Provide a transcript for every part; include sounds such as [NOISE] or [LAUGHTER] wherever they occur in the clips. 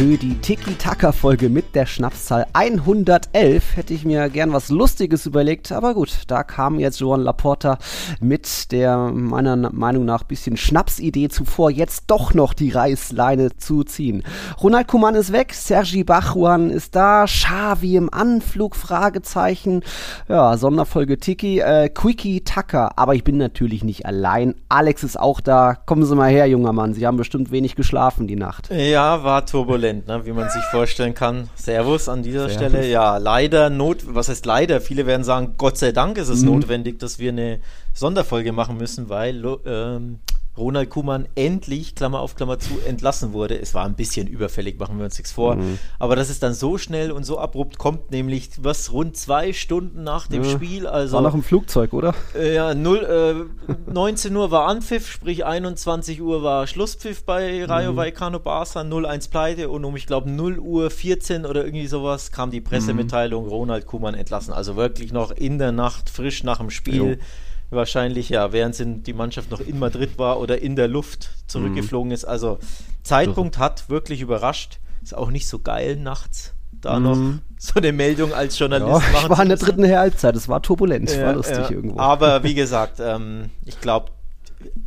für die Tiki-Taka-Folge mit der Schnapszahl 111 hätte ich mir gern was Lustiges überlegt, aber gut, da kam jetzt Joan Laporta mit der meiner Meinung nach bisschen Schnapsidee zuvor, jetzt doch noch die Reißleine zu ziehen. Ronald Kuman ist weg, Sergi Bachuan ist da, Xavi im Anflug, Fragezeichen, ja, Sonderfolge Tiki, äh, Quickie Taka, aber ich bin natürlich nicht allein, Alex ist auch da, kommen Sie mal her, junger Mann, Sie haben bestimmt wenig geschlafen die Nacht. Ja, war turbulent, ne? wie man sich vorstellen kann. Servus an dieser Servus. Stelle. Ja, leider not, was heißt leider? Viele werden sagen, Gott sei Dank ist es mhm. notwendig, dass wir eine Sonderfolge machen müssen, weil ähm, Ronald Kuhmann endlich, Klammer auf Klammer zu, entlassen wurde. Es war ein bisschen überfällig, machen wir uns nichts vor. Mhm. Aber dass es dann so schnell und so abrupt kommt, nämlich was rund zwei Stunden nach dem ja. Spiel. Also, war noch im Flugzeug, oder? Äh, ja, 0, äh, [LAUGHS] 19 Uhr war Anpfiff, sprich 21 Uhr war Schlusspfiff bei Rayo mhm. Vallecano Barca, 0-1 Pleite und um, ich glaube, 0 Uhr 14 oder irgendwie sowas kam die Pressemitteilung, mhm. Ronald Kuhmann entlassen. Also wirklich noch in der Nacht, frisch nach dem Spiel. Jo wahrscheinlich, ja, während die Mannschaft noch in Madrid war oder in der Luft zurückgeflogen mhm. ist. Also Zeitpunkt hat wirklich überrascht. Ist auch nicht so geil nachts da mhm. noch so eine Meldung als Journalist ja, machen. Ich war in der dritten Halbzeit, es war turbulent, ja, war lustig ja. irgendwo. Aber wie [LAUGHS] gesagt, ähm, ich glaube,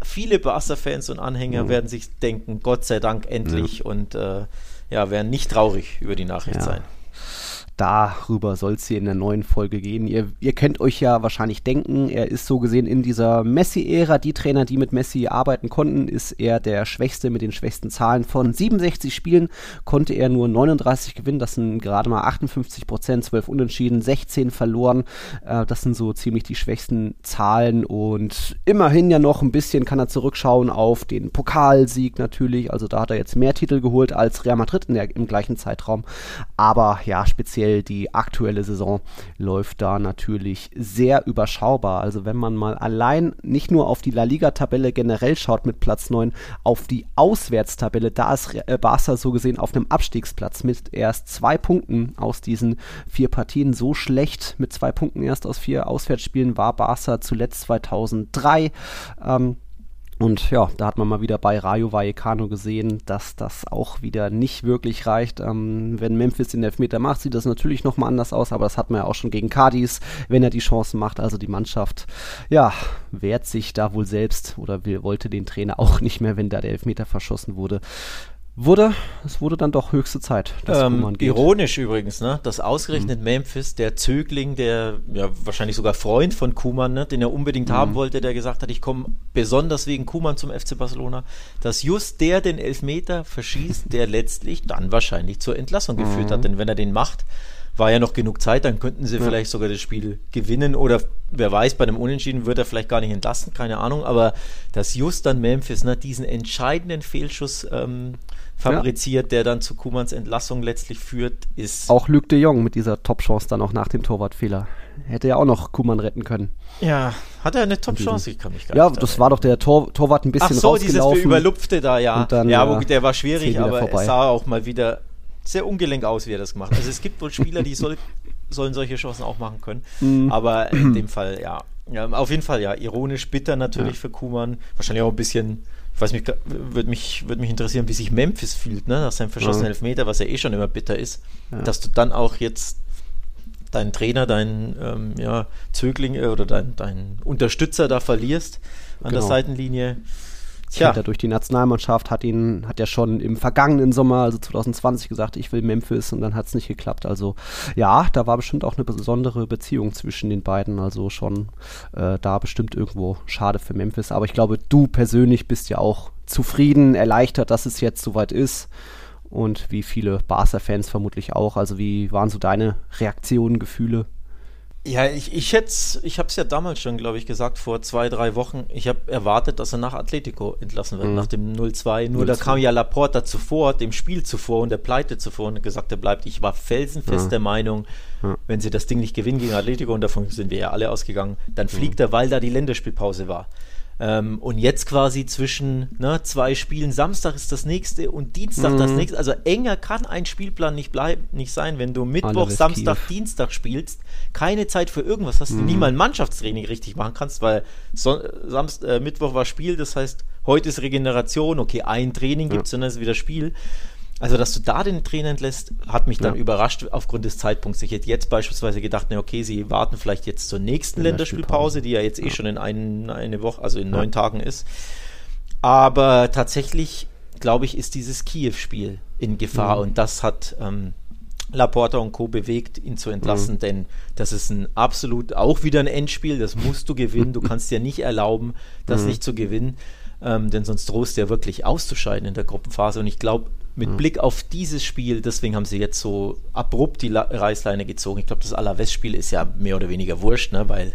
viele Barca-Fans und Anhänger mhm. werden sich denken, Gott sei Dank endlich ja. und äh, ja, werden nicht traurig über die Nachricht sein darüber soll es hier in der neuen Folge gehen. Ihr, ihr könnt euch ja wahrscheinlich denken, er ist so gesehen in dieser Messi-Ära. Die Trainer, die mit Messi arbeiten konnten, ist er der Schwächste mit den schwächsten Zahlen. Von 67 Spielen konnte er nur 39 gewinnen. Das sind gerade mal 58 Prozent, 12 Unentschieden, 16 verloren. Äh, das sind so ziemlich die schwächsten Zahlen. Und immerhin ja noch ein bisschen kann er zurückschauen auf den Pokalsieg natürlich. Also da hat er jetzt mehr Titel geholt als Real Madrid der, im gleichen Zeitraum. Aber ja, speziell speziell die aktuelle Saison läuft da natürlich sehr überschaubar. Also wenn man mal allein nicht nur auf die La Liga-Tabelle generell schaut mit Platz 9, auf die Auswärtstabelle, da ist äh, Barca so gesehen auf einem Abstiegsplatz mit erst zwei Punkten aus diesen vier Partien. So schlecht mit zwei Punkten erst aus vier Auswärtsspielen war Barca zuletzt 2003. Ähm, und ja, da hat man mal wieder bei Rayo Vallecano gesehen, dass das auch wieder nicht wirklich reicht. Ähm, wenn Memphis den Elfmeter macht, sieht das natürlich nochmal anders aus, aber das hat man ja auch schon gegen Cadiz, wenn er die Chancen macht. Also die Mannschaft, ja, wehrt sich da wohl selbst oder will, wollte den Trainer auch nicht mehr, wenn da der Elfmeter verschossen wurde wurde, es wurde dann doch höchste Zeit, dass ähm, geht. Ironisch übrigens, ne, dass ausgerechnet mhm. Memphis, der Zögling, der ja wahrscheinlich sogar Freund von Kuman, ne, den er unbedingt mhm. haben wollte, der gesagt hat, ich komme besonders wegen Kuman zum FC Barcelona, dass just der den Elfmeter verschießt, der [LAUGHS] letztlich dann wahrscheinlich zur Entlassung mhm. geführt hat, mhm. denn wenn er den macht, war ja noch genug Zeit, dann könnten sie ja. vielleicht sogar das Spiel gewinnen oder wer weiß, bei einem Unentschieden wird er vielleicht gar nicht entlassen, keine Ahnung, aber dass just dann Memphis ne, diesen entscheidenden Fehlschuss ähm, fabriziert, ja. der dann zu Kumans Entlassung letztlich führt, ist. Auch Luc de Jong mit dieser Top-Chance dann auch nach dem Torwartfehler. Hätte ja auch noch Kuman retten können. Ja, hat er eine Top-Chance? Ich kann mich gar ja, nicht. Ja, das war doch der Tor, Torwart ein bisschen Ach so, rausgelaufen. dieses Überlupfte da, ja. Dann, ja, wo, der war schwierig, aber vorbei. es sah auch mal wieder sehr ungelenk aus, wie er das gemacht hat. Also es gibt wohl Spieler, die soll, sollen solche Chancen auch machen können. Mhm. Aber in [CLEARS THROAT] dem Fall, ja. ja. Auf jeden Fall, ja, ironisch bitter natürlich ja. für Kuman. Wahrscheinlich auch ein bisschen ich weiß mich, würde mich, würd mich interessieren, wie sich Memphis fühlt, ne, nach seinem verschossenen ja. Elfmeter, was ja eh schon immer bitter ist, ja. dass du dann auch jetzt deinen Trainer, deinen ähm, ja, Zögling äh, oder deinen dein Unterstützer da verlierst an genau. der Seitenlinie. Tja. Durch die Nationalmannschaft, hat ihn, hat er schon im vergangenen Sommer, also 2020, gesagt, ich will Memphis und dann hat es nicht geklappt. Also ja, da war bestimmt auch eine besondere Beziehung zwischen den beiden. Also schon äh, da bestimmt irgendwo schade für Memphis. Aber ich glaube, du persönlich bist ja auch zufrieden, erleichtert, dass es jetzt soweit ist. Und wie viele Barca-Fans vermutlich auch. Also wie waren so deine Reaktionen, Gefühle? Ja, ich, ich schätze, ich habe es ja damals schon, glaube ich, gesagt, vor zwei, drei Wochen. Ich habe erwartet, dass er nach Atletico entlassen wird, mhm. nach dem 0-2. Nur 0 da kam ja Laporta zuvor, dem Spiel zuvor und der Pleite zuvor und gesagt, er bleibt. Ich war felsenfest ja. der Meinung, ja. wenn sie das Ding nicht gewinnen gegen Atletico, und davon sind wir ja alle ausgegangen, dann fliegt mhm. er, weil da die Länderspielpause war. Ähm, und jetzt quasi zwischen ne, zwei Spielen, Samstag ist das nächste und Dienstag Mhm. das nächste. Also enger kann ein Spielplan nicht bleiben, nicht sein, wenn du Mittwoch, Samstag, Kiew. Dienstag spielst, keine Zeit für irgendwas hast, du Mhm. nie mal ein Mannschaftstraining richtig machen kannst, weil Son Samst äh, Mittwoch war Spiel, das heißt, heute ist Regeneration, okay, ein Training gibt es und dann ist wieder Spiel. Also, dass du da den Trainer entlässt, hat mich dann Ja. überrascht aufgrund des Zeitpunkts. Ich hätte jetzt beispielsweise gedacht, na okay, sie warten vielleicht jetzt zur nächsten Länderspielpause. Länderspielpause, die ja jetzt eh schon in ein, eine Woche, also in neun Tagen ist. Aber tatsächlich, glaube ich, ist dieses Kiew-Spiel in Gefahr und das hat ähm, Laporta und Co. bewegt, ihn zu entlassen, denn das ist ein absolut auch wieder ein Endspiel, das musst du gewinnen. Du kannst dir nicht erlauben, das nicht zu gewinnen, ähm, denn sonst drohst du ja wirklich auszuscheiden in der Gruppenphase. Und ich glaube, mit Blick auf dieses Spiel, deswegen haben sie jetzt so abrupt die La Reißleine gezogen. Ich glaube, das Alaves-Spiel ist ja mehr oder weniger wurscht, ne? weil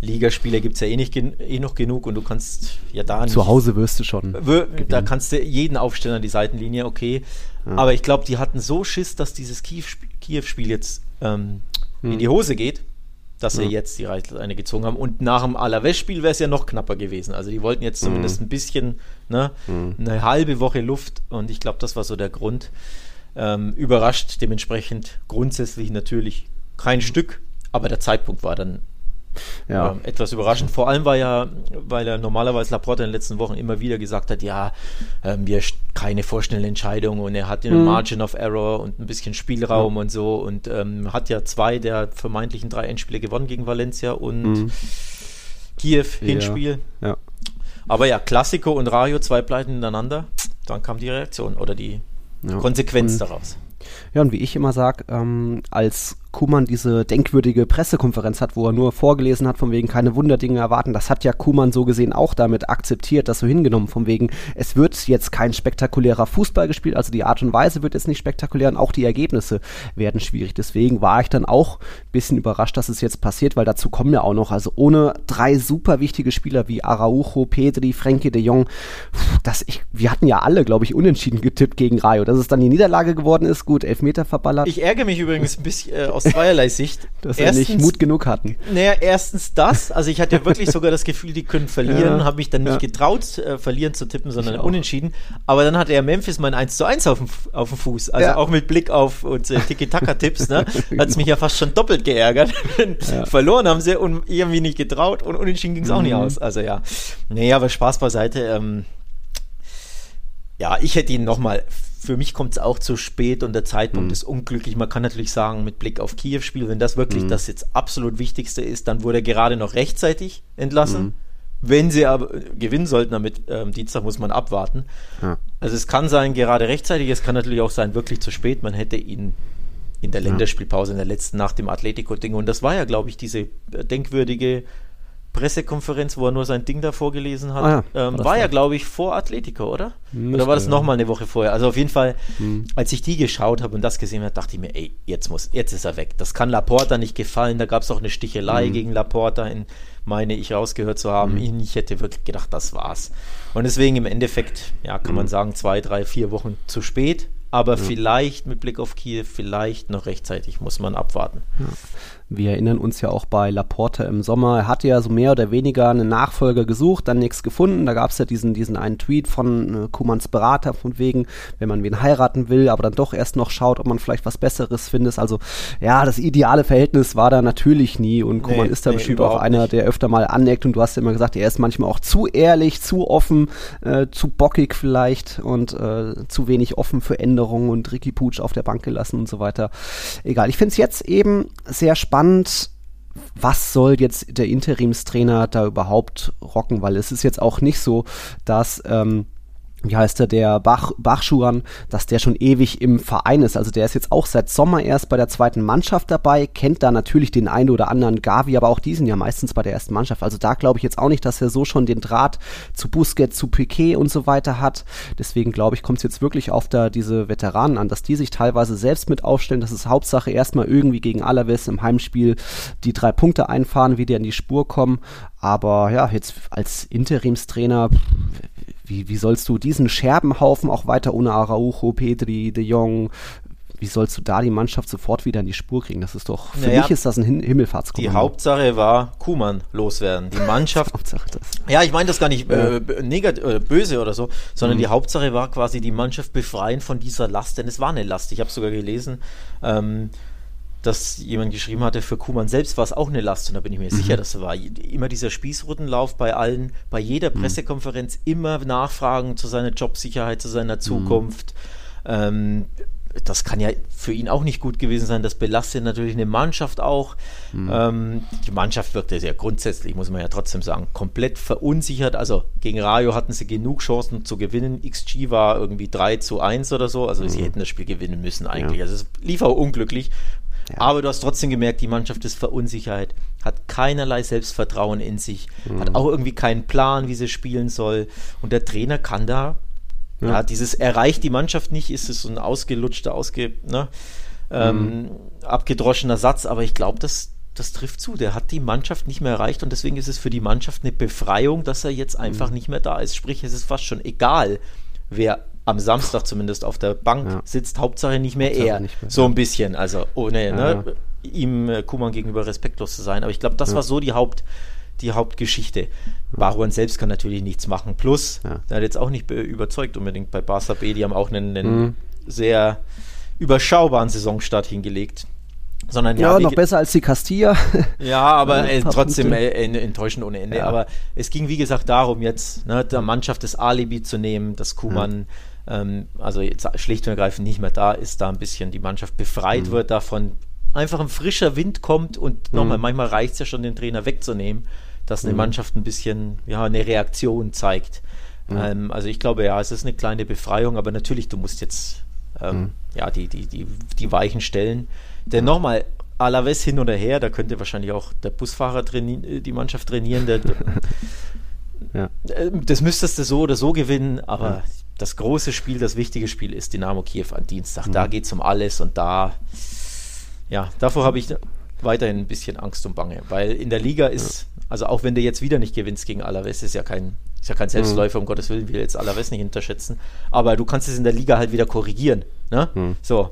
Ligaspiele gibt es ja eh, nicht eh noch genug und du kannst ja da nicht. Zu Hause wirst du schon. Da kannst du jeden aufstellen an die Seitenlinie, okay. Aber ich glaube, die hatten so Schiss, dass dieses Kiew-Sp- Kiew-Spiel jetzt ähm, in die Hose geht, dass sie jetzt die Reißleine gezogen haben. Und nach dem Alaves-Spiel wäre es ja noch knapper gewesen. Also die wollten jetzt zumindest ein bisschen, ne, eine halbe Woche Luft. Und ich glaube, das war so der Grund. Ähm, überrascht dementsprechend grundsätzlich natürlich kein Stück, aber der Zeitpunkt war dann Ja. ähm, etwas überraschend. Vor allem war ja, weil er normalerweise Laporta in den letzten Wochen immer wieder gesagt hat, ja, ähm, wir keine vorschnelle Entscheidung und er hat Mhm. einen Margin of Error und ein bisschen Spielraum und so und ähm, hat ja zwei der vermeintlichen drei Endspiele gewonnen gegen Valencia und Kiew Hinspiel. Mhm. Ja. Aber ja, Klassiko und Rayo, zwei Pleiten ineinander, dann kam die Reaktion oder die Ja. Konsequenz daraus. Ja, und wie ich immer sage, ähm, als Kuman diese denkwürdige Pressekonferenz hat, wo er nur vorgelesen hat, von wegen keine Wunderdinge erwarten, das hat ja Kuman so gesehen auch damit akzeptiert, das so hingenommen, von wegen, es wird jetzt kein spektakulärer Fußball gespielt, also die Art und Weise wird jetzt nicht spektakulär und auch die Ergebnisse werden schwierig. Deswegen war ich dann auch ein bisschen überrascht, dass es jetzt passiert, weil dazu kommen ja auch noch, also ohne drei super wichtige Spieler wie Araujo, Pedri, Frenkie de Jong, das ich, wir hatten ja alle, glaube ich, unentschieden getippt gegen Rayo. Dass es dann die Niederlage geworden ist, gut, Elfmeter verballert, Ich ärgere mich übrigens ein bisschen äh, aus zweierlei Sicht. [LAUGHS] dass wir nicht Mut genug hatten. Naja, erstens das. Also ich hatte ja wirklich sogar das Gefühl, die können verlieren. Ja, Habe mich dann nicht ja. getraut, äh, verlieren zu tippen, sondern Ich auch. unentschieden. Aber dann hatte er Memphis mein 1 zu 1 auf dem, auf dem Fuß. Also Ja. auch mit Blick auf unsere Tiki-Taka-Tipps. Ne? [LAUGHS] Hat es mich ja fast schon doppelt geärgert. [LAUGHS] Verloren haben sie und irgendwie nicht getraut und unentschieden ging es auch nicht Mhm. aus. Also ja. Naja, aber Spaß beiseite. Ähm, ja, ich hätte ihn nochmal. Für mich kommt es auch zu spät und der Zeitpunkt Mhm. ist unglücklich. Man kann natürlich sagen, mit Blick auf Kiew-Spiel, wenn das wirklich Mhm. das jetzt absolut Wichtigste ist, dann wurde er gerade noch rechtzeitig entlassen. Mhm. Wenn sie aber äh, gewinnen sollten, damit ähm, Dienstag muss man abwarten. Ja. Also es kann sein, gerade rechtzeitig, es kann natürlich auch sein, wirklich zu spät. Man hätte ihn in der Länderspielpause, in der letzten nach dem Atletico-Ding. Und das war ja, glaube ich, diese äh, denkwürdige Pressekonferenz, wo er nur sein Ding da vorgelesen hat. Ah ja, ähm, war ja, glaube ich, vor Atletico, oder? Müsste, oder war das ja. nochmal eine Woche vorher? Also auf jeden Fall, Hm. als ich die geschaut habe und das gesehen habe, dachte ich mir, ey, jetzt muss, jetzt ist er weg. Das kann Laporta nicht gefallen. Da gab es auch eine Stichelei Hm. gegen Laporta, in, meine ich rausgehört zu haben. Ich hätte wirklich gedacht, das war's. Und deswegen im Endeffekt, ja, kann Hm. man sagen, zwei, drei, vier Wochen zu spät. Aber vielleicht mit Blick auf Kiew, vielleicht noch rechtzeitig, muss man abwarten. Wir erinnern uns ja auch bei Laporte im Sommer. Er hatte ja so mehr oder weniger einen Nachfolger gesucht, dann nichts gefunden. Da gab es ja diesen, diesen einen Tweet von äh, Kumans Berater von wegen, wenn man wen heiraten will, aber dann doch erst noch schaut, ob man vielleicht was Besseres findet. Also ja, das ideale Verhältnis war da natürlich nie und Kuman Nee, ist da nee, bestimmt auch einer, nicht. der öfter mal aneckt und du hast ja immer gesagt, er ist manchmal auch zu ehrlich, zu offen, äh, zu bockig vielleicht und äh, zu wenig offen für Änderungen und Ricky Pooch auf der Bank gelassen und so weiter. Egal, ich finde es jetzt eben sehr spannend, was soll jetzt der Interimstrainer da überhaupt rocken, weil es ist jetzt auch nicht so, dass ähm, wie heißt der, der Bach, Bachschuan, dass der schon ewig im Verein ist. Also der ist jetzt auch seit Sommer erst bei der zweiten Mannschaft dabei, kennt da natürlich den einen oder anderen Gavi, aber auch die sind ja meistens bei der ersten Mannschaft. Also da glaube ich jetzt auch nicht, dass er so schon den Draht zu Busquets, zu Piquet und so weiter hat. Deswegen glaube ich, kommt es jetzt wirklich auf da diese Veteranen an, dass die sich teilweise selbst mit aufstellen. Das ist Hauptsache erstmal irgendwie gegen Alaves im Heimspiel die drei Punkte einfahren, wieder in die Spur kommen. Aber ja, jetzt als Interimstrainer wie, wie sollst du diesen Scherbenhaufen auch weiter ohne Araujo, Pedri, De Jong, wie sollst du da die Mannschaft sofort wieder in die Spur kriegen? Das ist doch, für Naja, mich ist das ein Hin Himmelfahrtskommando. Die Hauptsache war Kuhmann loswerden. Die [LAUGHS] Mannschaft Hauptsache das. Ja, ich meine das gar nicht äh, äh, böse oder so, sondern Mhm. die Hauptsache war quasi die Mannschaft befreien von dieser Last, denn es war eine Last. Ich habe sogar gelesen, ähm, dass jemand geschrieben hatte, für Kuhmann selbst war es auch eine Last und da bin ich mir Mhm. sicher, dass es war. Immer dieser Spießrutenlauf bei allen, bei jeder Mhm. Pressekonferenz immer nachfragen zu seiner Jobsicherheit, zu Mhm. seiner Zukunft. Ähm, das kann ja für ihn auch nicht gut gewesen sein. Das belastet natürlich eine Mannschaft auch. Mhm. Ähm, die Mannschaft wirkte ja grundsätzlich, muss man ja trotzdem sagen, komplett verunsichert. Also gegen Rayo hatten sie genug Chancen zu gewinnen. XG war irgendwie 3 zu 1 oder so. Also sie hätten das Spiel gewinnen müssen eigentlich. Mhm. Ja. Also es lief auch unglücklich. Ja. Aber du hast trotzdem gemerkt, die Mannschaft ist verunsichert, hat keinerlei Selbstvertrauen in sich, Mhm. hat auch irgendwie keinen Plan, wie sie spielen soll. Und der Trainer kann da ja, dieses erreicht die Mannschaft nicht, ist es so ein ausgelutschter, ausge, ne, ähm, Mhm. abgedroschener Satz, aber ich glaube, das, das trifft zu. Der hat die Mannschaft nicht mehr erreicht und deswegen ist es für die Mannschaft eine Befreiung, dass er jetzt Mhm. einfach nicht mehr da ist. Sprich, es ist fast schon egal, wer am Samstag zumindest auf der Bank Ja. sitzt, Hauptsache nicht mehr Hauptsache er. nicht mehr, so ein bisschen, also ohne ne, ihm äh, Kuman gegenüber respektlos zu sein. Aber ich glaube, das war so die Haupt die Hauptgeschichte. Baruan selbst kann natürlich nichts machen. Plus, Ja. der hat jetzt auch nicht be- überzeugt unbedingt bei Barca B. Die haben auch einen, einen Mhm. sehr überschaubaren Saisonstart hingelegt. Sondern Ja, ja, noch besser als die Castilla. [LAUGHS] ja, aber äh, trotzdem äh, enttäuschend ohne Ende. Ja. Aber es ging, wie gesagt, darum, jetzt ne, der Mannschaft das Alibi zu nehmen, dass Kuman, ähm, also jetzt schlicht und ergreifend nicht mehr da ist, da ein bisschen die Mannschaft befreit Mhm. wird, davon einfach ein frischer Wind kommt und nochmal, manchmal reicht es ja schon, den Trainer wegzunehmen, dass Mhm. eine Mannschaft ein bisschen, ja, eine Reaktion zeigt. Ähm, also ich glaube, ja, es ist eine kleine Befreiung, aber natürlich, du musst jetzt ähm, Mhm. ja, die, die, die, die Weichen stellen. Denn nochmal, Alaves hin oder her, da könnte wahrscheinlich auch der Busfahrer äh, die Mannschaft trainieren. Der, [LAUGHS] Ja. äh, das müsstest du so oder so gewinnen, aber das große Spiel, das wichtige Spiel ist Dynamo Kiew am Dienstag. Da geht es um alles und da, ja, davor habe ich weiterhin ein bisschen Angst und Bange, weil in der Liga ist, also auch wenn du jetzt wieder nicht gewinnst gegen Alaves, ist ja kein, ist ja kein Selbstläufer, um Gottes Willen, will jetzt Alaves nicht unterschätzen, aber du kannst es in der Liga halt wieder korrigieren, ne? So,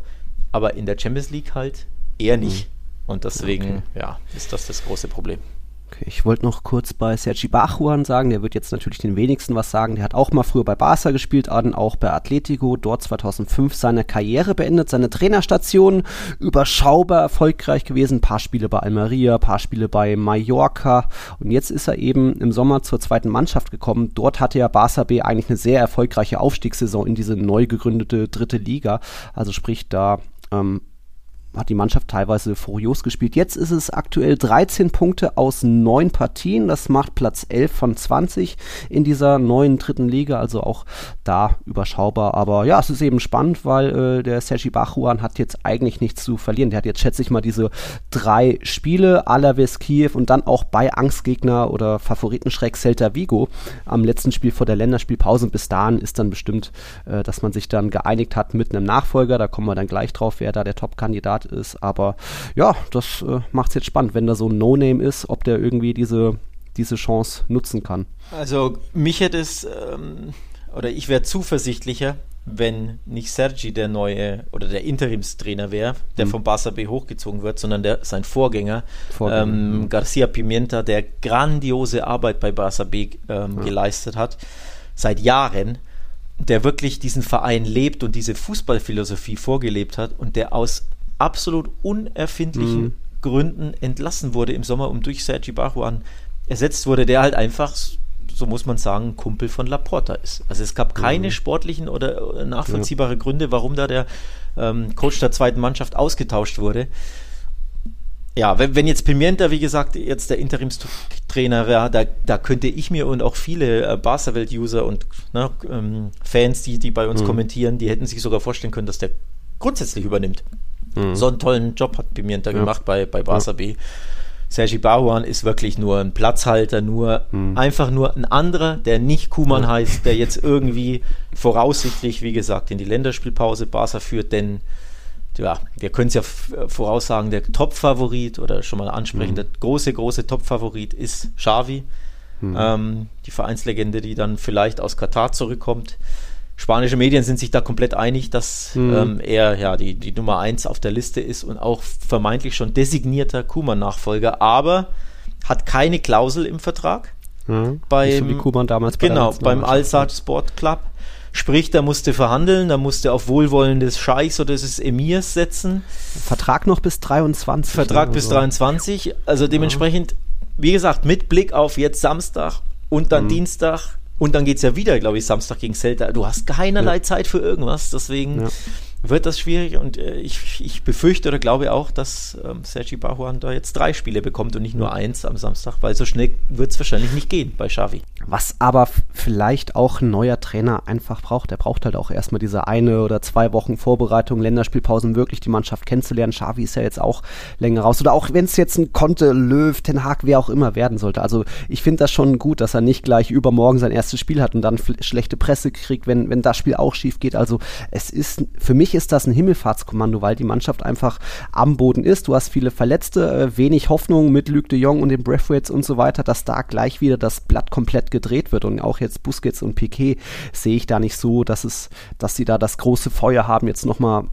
aber in der Champions League halt eher nicht. Und deswegen, ja, ist das das große Problem. Ich wollte noch kurz bei Sergi Bachuan sagen, der wird jetzt natürlich den wenigsten was sagen. Der hat auch mal früher bei Barca gespielt, dann auch bei Atletico, dort 2005 seine Karriere beendet, seine Trainerstation überschaubar erfolgreich gewesen, paar Spiele bei Almeria, paar Spiele bei Mallorca und jetzt ist er eben im Sommer zur zweiten Mannschaft gekommen. Dort hatte ja Barca B eigentlich eine sehr erfolgreiche Aufstiegssaison in diese neu gegründete dritte Liga, also sprich da ähm, hat die Mannschaft teilweise furios gespielt. Jetzt ist es aktuell 13 Punkte aus 9 Partien. Das macht Platz 11 von 20 in dieser neuen dritten Liga. Also auch da überschaubar. Aber ja, es ist eben spannend, weil äh, der Sergi Bachuan hat jetzt eigentlich nichts zu verlieren. Der hat jetzt, schätze ich mal, diese drei Spiele, Alaves Kiew und dann auch bei Angstgegner oder Favoritenschreck Celta Vigo am letzten Spiel vor der Länderspielpause. Und bis dahin ist dann bestimmt, äh, dass man sich dann geeinigt hat mit einem Nachfolger. Da kommen wir dann gleich drauf, wer da der Top-Kandidat ist. Aber ja, das äh, macht es jetzt spannend, wenn da so ein No-Name ist, ob der irgendwie diese, diese Chance nutzen kann. Also mich hätte es, ähm, oder ich wäre zuversichtlicher, wenn nicht Sergi der neue oder der Interimstrainer wäre, der Mhm. vom Barca B hochgezogen wird, sondern der, sein Vorgänger, Vorgänger, ähm, mhm. Garcia Pimienta, der grandiose Arbeit bei Barca B ähm, geleistet hat, seit Jahren, der wirklich diesen Verein lebt und diese Fußballphilosophie vorgelebt hat und der aus absolut unerfindlichen Mhm. Gründen entlassen wurde im Sommer und durch Sergi Bajuan ersetzt wurde, der halt einfach, so muss man sagen, Kumpel von Laporta ist. Also es gab keine sportlichen oder oder nachvollziehbare Gründe, warum da der ähm, Coach der zweiten Mannschaft ausgetauscht wurde. Ja, wenn, wenn jetzt Pimienta, wie gesagt, jetzt der Interimstrainer wäre, da, da könnte ich mir und auch viele äh, Barca-Welt-User und ne, ähm, Fans, die, die bei uns kommentieren, die hätten sich sogar vorstellen können, dass der grundsätzlich übernimmt. So einen tollen Job hat Pimienta gemacht bei, bei Barca B. Sergi Bajuan ist wirklich nur ein Platzhalter, nur einfach nur ein anderer, der nicht Kuman heißt, der jetzt [LAUGHS] irgendwie voraussichtlich, wie gesagt, in die Länderspielpause Barca führt, denn ja, wir können es ja f- voraussagen, der Top-Favorit oder schon mal ansprechen, der große, große Top-Favorit ist Xavi, ähm, die Vereinslegende, die dann vielleicht aus Katar zurückkommt. Spanische Medien sind sich da komplett einig, dass mhm. ähm, er ja die, die Nummer 1 auf der Liste ist und auch vermeintlich schon designierter Kuman-Nachfolger, aber hat keine Klausel im Vertrag. Mhm. Beim, so wie Kuman damals bei Genau, beim Al-Sad Sport Club. Sprich, da musste verhandeln, da musste auf Wohlwollen des Scheichs oder des Emirs setzen. Vertrag noch bis 23. Vertrag bis so. 23. Also dementsprechend, wie gesagt, mit Blick auf jetzt Samstag und dann mhm. Dienstag und dann geht es ja wieder, glaube ich, Samstag gegen Celta. Du hast keinerlei ja. Zeit für irgendwas, deswegen ja wird das schwierig und äh, ich, ich befürchte oder glaube auch, dass ähm, Sergi Bahuan da jetzt drei Spiele bekommt und nicht nur eins am Samstag, weil so schnell wird es wahrscheinlich nicht gehen bei Xavi. Was aber vielleicht auch ein neuer Trainer einfach braucht. Der braucht halt auch erstmal diese eine oder zwei Wochen Vorbereitung, Länderspielpausen, wirklich die Mannschaft kennenzulernen. Xavi ist ja jetzt auch länger raus. Oder auch wenn es jetzt ein Konte, Löw, Ten Hag, wer auch immer werden sollte. Also ich finde das schon gut, dass er nicht gleich übermorgen sein erstes Spiel hat und dann schlechte Presse kriegt, wenn, wenn das Spiel auch schief geht. Also es ist, für mich ist das ein Himmelfahrtskommando, weil die Mannschaft einfach am Boden ist. Du hast viele Verletzte, äh, wenig Hoffnung mit Luc de Jong und den Breathwaits und so weiter, dass da gleich wieder das Blatt komplett gedreht wird. Und auch jetzt Busquets und Piquet sehe ich da nicht so, dass es, dass sie da das große Feuer haben, jetzt nochmal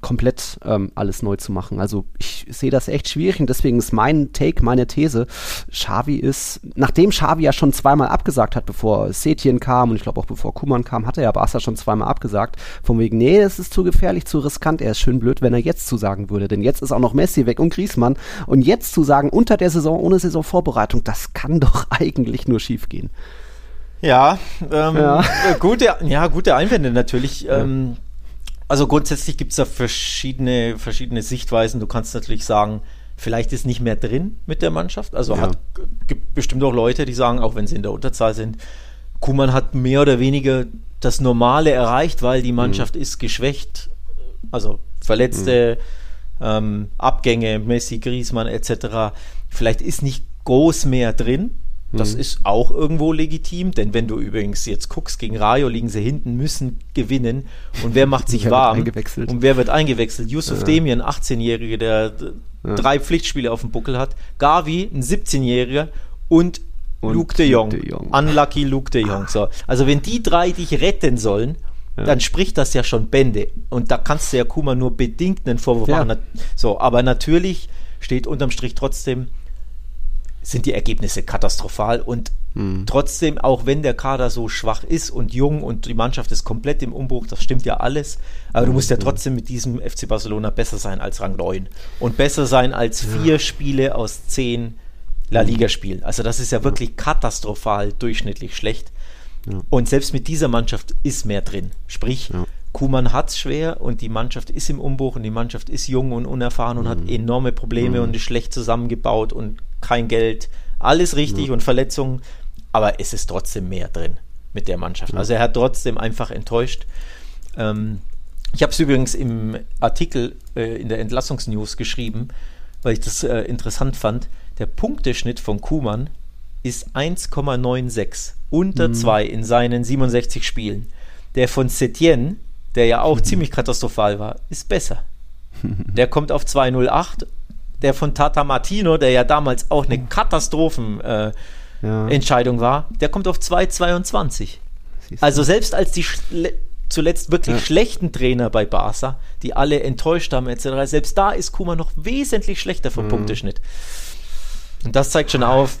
komplett ähm, alles neu zu machen. Also ich sehe das echt schwierig und deswegen ist mein Take, meine These, Xavi ist, nachdem Xavi ja schon zweimal abgesagt hat, bevor Setien kam und ich glaube auch bevor Kuman kam, hat er ja Barca schon zweimal abgesagt, von wegen, nee, es ist zu gefährlich, zu riskant, er ist schön blöd, wenn er jetzt zusagen würde, denn jetzt ist auch noch Messi weg und Griezmann und jetzt zu sagen, unter der Saison, ohne Saisonvorbereitung, das kann [LAUGHS] doch eigentlich nur schief gehen. Ja, ähm, ja. Gute, ja, gute Einwände natürlich. Ja. Ähm, also grundsätzlich gibt es da verschiedene, verschiedene Sichtweisen. Du kannst natürlich sagen, vielleicht ist nicht mehr drin mit der Mannschaft. Also ja. hat, gibt bestimmt auch Leute, die sagen, auch wenn sie in der Unterzahl sind, Kuman hat mehr oder weniger das Normale erreicht, weil die Mannschaft mhm. ist geschwächt. Also Verletzte, mhm. ähm, Abgänge, Messi, Griezmann etc. Vielleicht ist nicht groß mehr drin. Das mhm. ist auch irgendwo legitim, denn wenn du übrigens jetzt guckst, gegen Rayo liegen sie hinten, müssen gewinnen. Und wer macht [LAUGHS] sich warm? Und wer wird eingewechselt? Yusuf ja. Demir, ein 18-Jähriger, der ja. drei Pflichtspiele auf dem Buckel hat. Gavi, ein 17-Jähriger und, und Luke de Jong. de Jong. Unlucky Luke de Jong. So. Also wenn die drei dich retten sollen, ja. dann spricht das ja schon Bände. Und da kannst du ja Kuma nur bedingt einen Vorwurf machen. So, aber natürlich steht unterm Strich trotzdem sind die Ergebnisse katastrophal und hm. trotzdem, auch wenn der Kader so schwach ist und jung und die Mannschaft ist komplett im Umbruch, das stimmt ja alles, aber du musst ja trotzdem mit diesem FC Barcelona besser sein als Rang 9 und besser sein als vier ja. Spiele aus zehn La Liga-Spielen. Also das ist ja wirklich katastrophal durchschnittlich schlecht. Ja. Und selbst mit dieser Mannschaft ist mehr drin. Sprich, ja. Kuman hat es schwer und die Mannschaft ist im Umbruch und die Mannschaft ist jung und unerfahren und mhm. hat enorme Probleme mhm. und ist schlecht zusammengebaut und kein Geld, alles richtig ja. und Verletzungen, aber es ist trotzdem mehr drin mit der Mannschaft. Ja. Also er hat trotzdem einfach enttäuscht. Ähm, ich habe es übrigens im Artikel äh, in der Entlassungsnews geschrieben, weil ich das äh, interessant fand. Der Punkteschnitt von Kuman ist 1,96, unter 2 mhm. in seinen 67 Spielen. Der von Setien, der ja auch mhm. [LAUGHS] ziemlich katastrophal war, ist besser. [LAUGHS] Der kommt auf 2,08 der von Tata Martino, der ja damals auch eine Katastrophenentscheidung äh, ja. war, der kommt auf 2,22. Also selbst als die zuletzt wirklich ja. schlechten Trainer bei Barca, die alle enttäuscht haben etc., selbst da ist Kuma noch wesentlich schlechter vom mhm. Punkteschnitt. Und das zeigt schon auf,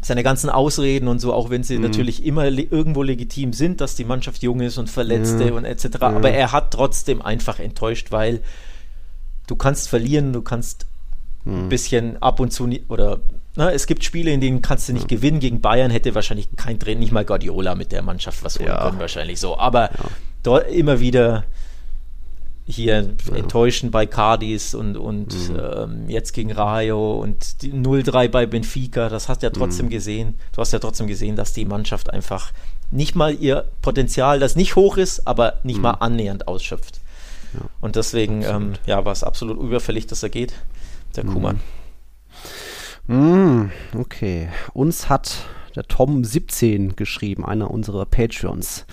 seine ganzen Ausreden und so, auch wenn sie mhm. natürlich immer irgendwo legitim sind, dass die Mannschaft jung ist und Verletzte ja. und etc. Ja. Aber er hat trotzdem einfach enttäuscht, weil du kannst verlieren, du kannst ein hm. bisschen ab und zu oder ne, es gibt Spiele, in denen kannst du nicht hm. gewinnen. Gegen Bayern hätte wahrscheinlich kein Trainer, nicht mal Guardiola mit der Mannschaft was holen ja. können, wahrscheinlich so. Aber ja. dort immer wieder hier ja. enttäuschen bei Cardis und, und mhm. ähm, jetzt gegen Rayo und 0-3 bei Benfica, das hast du ja trotzdem mhm. gesehen. Du hast ja trotzdem gesehen, dass die Mannschaft einfach nicht mal ihr Potenzial, das nicht hoch ist, aber nicht mhm. mal annähernd ausschöpft. Ja. Und deswegen ähm, ja, war es absolut überfällig, dass er geht der Kuhmann. Mm, okay. Uns hat der Tom17 geschrieben, einer unserer Patreons.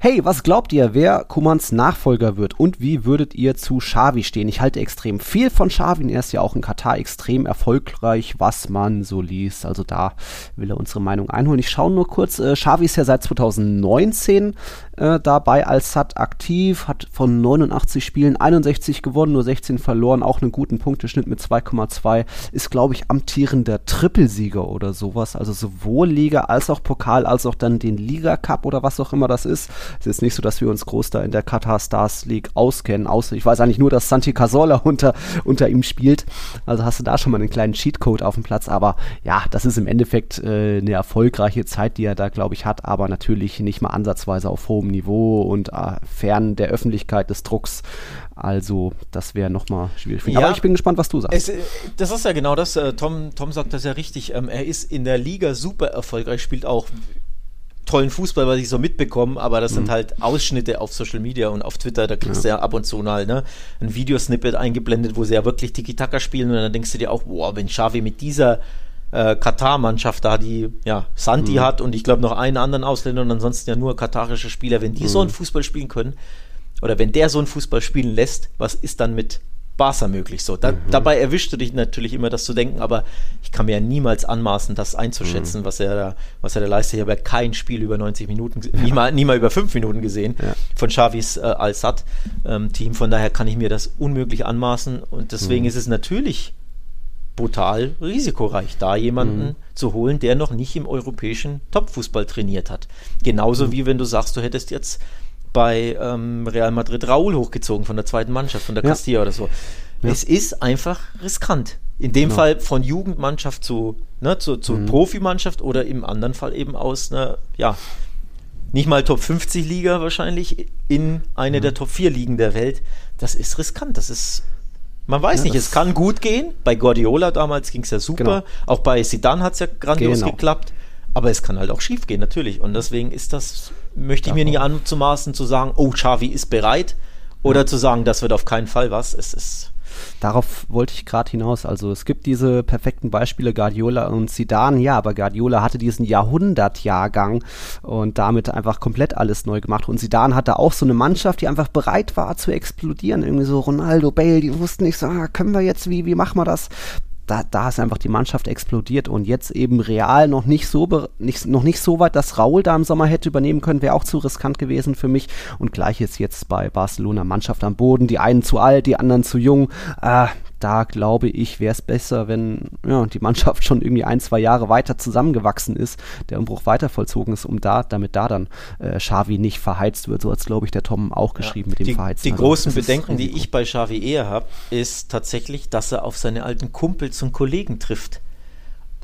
Hey, was glaubt ihr, wer Kumans Nachfolger wird und wie würdet ihr zu Xavi stehen? Ich halte extrem viel von Xavi, er ist ja auch in Katar extrem erfolgreich, was man so liest. Also da will er unsere Meinung einholen. Ich schaue nur kurz, äh, Xavi ist ja seit 2019 äh, dabei als Sat aktiv, hat von 89 Spielen 61 gewonnen, nur 16 verloren, auch einen guten Punkteschnitt mit 2,2, ist glaube ich amtierender Trippelsieger oder sowas, also sowohl Liga als auch Pokal, als auch dann den Liga Cup oder was auch immer das ist. Es ist nicht so, dass wir uns groß da in der Qatar Stars League auskennen, außer ich weiß eigentlich nur, dass Santi Cazorla [LAUGHS] unter, unter ihm spielt, also hast du da schon mal einen kleinen Cheatcode auf dem Platz, aber ja, das ist im Endeffekt äh, eine erfolgreiche Zeit, die er da glaube ich hat, aber natürlich nicht mal ansatzweise auf hohem Niveau und äh, fern der Öffentlichkeit des Drucks. Also das wäre nochmal schwierig. Ja, aber ich bin gespannt, was du sagst. Es, äh, das ist ja genau das. Äh, Tom, Tom sagt das ja richtig. Ähm, er ist in der Liga super erfolgreich, spielt auch tollen Fußball, was ich so mitbekomme, aber das mhm. sind halt Ausschnitte auf Social Media und auf Twitter, da kriegst ja. du ja ab und zu mal ne, ein Videosnippet eingeblendet, wo sie ja wirklich Tiki-Taka spielen und dann denkst du dir auch, boah, wenn Xavi mit dieser äh, Katar-Mannschaft da, die ja Santi mhm. hat und ich glaube noch einen anderen Ausländer und ansonsten ja nur katarische Spieler, wenn die mhm. so einen Fußball spielen können oder wenn der so einen Fußball spielen lässt, was ist dann mit Barca möglich so. Da, mhm. Dabei erwischst du dich natürlich immer, das zu denken, aber ich kann mir ja niemals anmaßen, das einzuschätzen, mhm. was er da, was er da leistet. Ich habe ja kein Spiel über 90 Minuten, ja. nie, mal, nie mal über 5 Minuten gesehen ja. von Xavis äh, Al-Sad-Team. Ähm, von daher kann ich mir das unmöglich anmaßen und deswegen mhm. ist es natürlich brutal risikoreich, da jemanden mhm. zu holen, der noch nicht im europäischen Topfußball trainiert hat. Genauso mhm. wie wenn du sagst, du hättest jetzt bei ähm, Real Madrid Raúl hochgezogen von der zweiten Mannschaft, von der ja. Castilla oder so. Ja. Es ist einfach riskant. In dem genau. Fall von Jugendmannschaft zu, ne, zu, zu mhm. Profimannschaft oder im anderen Fall eben aus einer, ja, nicht mal Top 50 Liga wahrscheinlich in eine mhm. der Top 4 Ligen der Welt. Das ist riskant. Das ist man weiß ja, nicht, es kann gut gehen. Bei Guardiola damals ging es ja super. Genau. Auch bei Sidan hat es ja grandios genau. geklappt. Aber es kann halt auch schief gehen, natürlich. Und deswegen ist das, möchte ich mir nicht anzumaßen, zu sagen, oh, Xavi ist bereit. Oder ja. zu sagen, das wird auf keinen Fall was. Es ist Darauf wollte ich gerade hinaus. Also es gibt diese perfekten Beispiele Guardiola und Zidane, ja, aber Guardiola hatte diesen Jahrhundertjahrgang und damit einfach komplett alles neu gemacht. Und Zidane hatte auch so eine Mannschaft, die einfach bereit war zu explodieren. Irgendwie so Ronaldo, Bale, die wussten nicht so, ah, können wir jetzt, wie, wie machen wir das? Da, da ist einfach die Mannschaft explodiert und jetzt eben real noch nicht so nicht, noch nicht so weit, dass Raul da im Sommer hätte übernehmen können, wäre auch zu riskant gewesen für mich. Und gleich ist jetzt bei Barcelona Mannschaft am Boden, die einen zu alt, die anderen zu jung. Äh, da glaube ich, wäre es besser, wenn ja, die Mannschaft schon irgendwie ein, zwei Jahre weiter zusammengewachsen ist, der Umbruch weiter vollzogen ist, um da, damit da dann äh, Xavi nicht verheizt wird. So hat es, glaube ich, der Tom auch geschrieben ja, mit dem die, Verheizen. Die also, großen Bedenken, die ich bei Xavi eher habe, ist tatsächlich, dass er auf seine alten Kumpels und Kollegen trifft.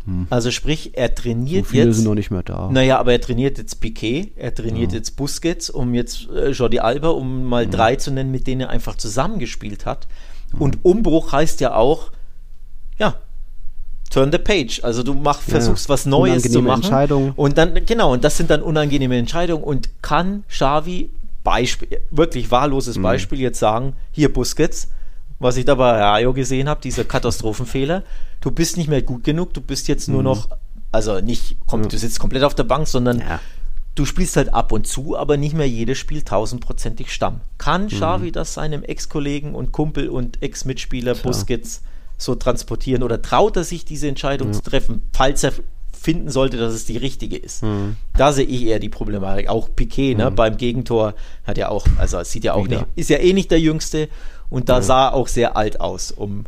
Hm. Also sprich, er trainiert so viele jetzt. sind noch nicht mehr da. Naja, aber er trainiert jetzt Piquet, er trainiert ja. jetzt Busquets, um jetzt äh, Jordi Alba, um mal hm. drei zu nennen, mit denen er einfach zusammengespielt hat. Und Umbruch heißt ja auch, ja, turn the page. Also du mach, versuchst ja, was Neues zu machen. Entscheidungen. Und dann, genau, und das sind dann unangenehme Entscheidungen. Und kann Xavi, Beispiel, wirklich wahlloses mhm. Beispiel, jetzt sagen, hier Busquets, was ich da bei Rayo gesehen habe, dieser Katastrophenfehler, du bist nicht mehr gut genug, du bist jetzt nur mhm. noch, also nicht, komm, du sitzt komplett auf der Bank, sondern ja du spielst halt ab und zu, aber nicht mehr jedes Spiel tausendprozentig Stamm. Kann mhm. Xavi mhm. das seinem Ex-Kollegen und Kumpel und Ex-Mitspieler Busquets so transportieren oder traut er sich diese Entscheidung ja. zu treffen, falls er finden sollte, dass es die richtige ist. Mhm. Da sehe ich eher die Problematik. Auch Piquet, ne, mhm. beim Gegentor hat ja auch, also sieht ja auch Wieder. nicht, ist ja eh nicht der Jüngste und da ja. sah auch sehr alt aus, um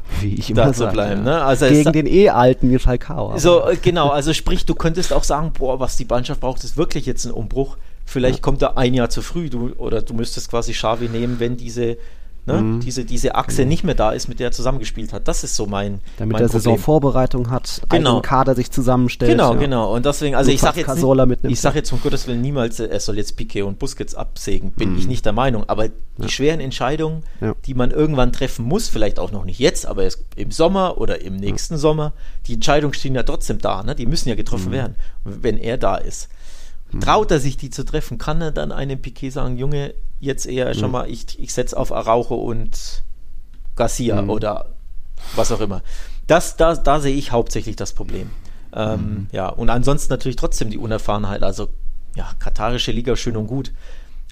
da zu bleiben. Ja. Ne? Also Gegen den eh alten Michal Kao. So, äh, genau, also sprich, du könntest auch sagen, boah, was die Mannschaft braucht, ist wirklich jetzt ein Umbruch. Vielleicht ja. kommt er ein Jahr zu früh, du, oder du müsstest quasi Xavi nehmen, wenn diese Ne? Mhm. Diese, diese Achse genau. nicht mehr da ist, mit der er zusammengespielt hat. Das ist so mein. Damit mein er Saisonvorbereitung hat, genau. einen Kader sich zusammenstellt. Genau, ja. genau. Und deswegen, also ich sage jetzt, nicht, ich sag jetzt um Gottes Willen niemals, er soll jetzt Piquet und Busquets absägen. Bin mhm. ich nicht der Meinung. Aber ja. die schweren Entscheidungen, ja. die man irgendwann treffen muss, vielleicht auch noch nicht jetzt, aber im Sommer oder im nächsten Sommer, die Entscheidungen stehen ja trotzdem da. Ne? Die müssen ja getroffen mhm. werden, wenn er da ist. Mhm. Traut er sich, die zu treffen? Kann er dann einem Piquet sagen, Junge, jetzt eher schon mal, ich, ich setze auf Araujo und Garcia mhm. oder was auch immer. Das, da, da sehe ich hauptsächlich das Problem. Ähm, mhm. Ja, und ansonsten natürlich trotzdem die Unerfahrenheit. Also, ja, katarische Liga schön und gut.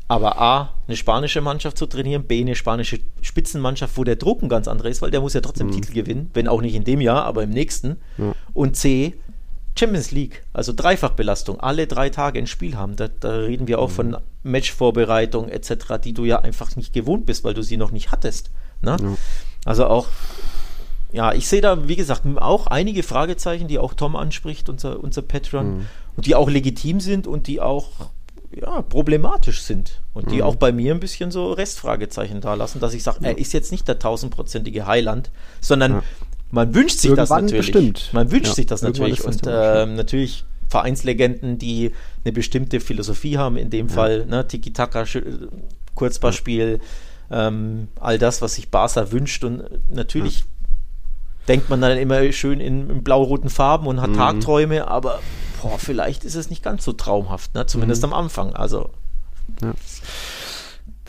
Aber A, eine spanische Mannschaft zu trainieren, B, eine spanische Spitzenmannschaft, wo der Druck ein ganz anderer ist, weil der muss ja trotzdem mhm. Titel gewinnen, wenn auch nicht in dem Jahr, aber im nächsten. Ja. Und C, Champions League, also Dreifachbelastung, alle drei Tage ein Spiel haben. Da, da reden wir auch mhm. von Matchvorbereitung etc., die du ja einfach nicht gewohnt bist, weil du sie noch nicht hattest. Ne? Ja. Also auch, ja, ich sehe da, wie gesagt, auch einige Fragezeichen, die auch Tom anspricht, unser, unser Patron, mhm. und die auch legitim sind und die auch ja, problematisch sind und die mhm. auch bei mir ein bisschen so Restfragezeichen da lassen, dass ich sage, er ist jetzt nicht der tausendprozentige Heiland, sondern ja. Man wünscht sich Irgendwann das natürlich. Bestimmt. Man wünscht ja. sich das natürlich und äh, natürlich Vereinslegenden, die eine bestimmte Philosophie haben, in dem Fall ne, Tiki-Taka, Kurzballspiel, ähm, all das, was sich Barca wünscht und natürlich denkt man dann immer schön in, in blau-roten Farben und hat mhm. Tagträume, aber boah, vielleicht ist es nicht ganz so traumhaft, ne? zumindest mhm. am Anfang. Also. Ja.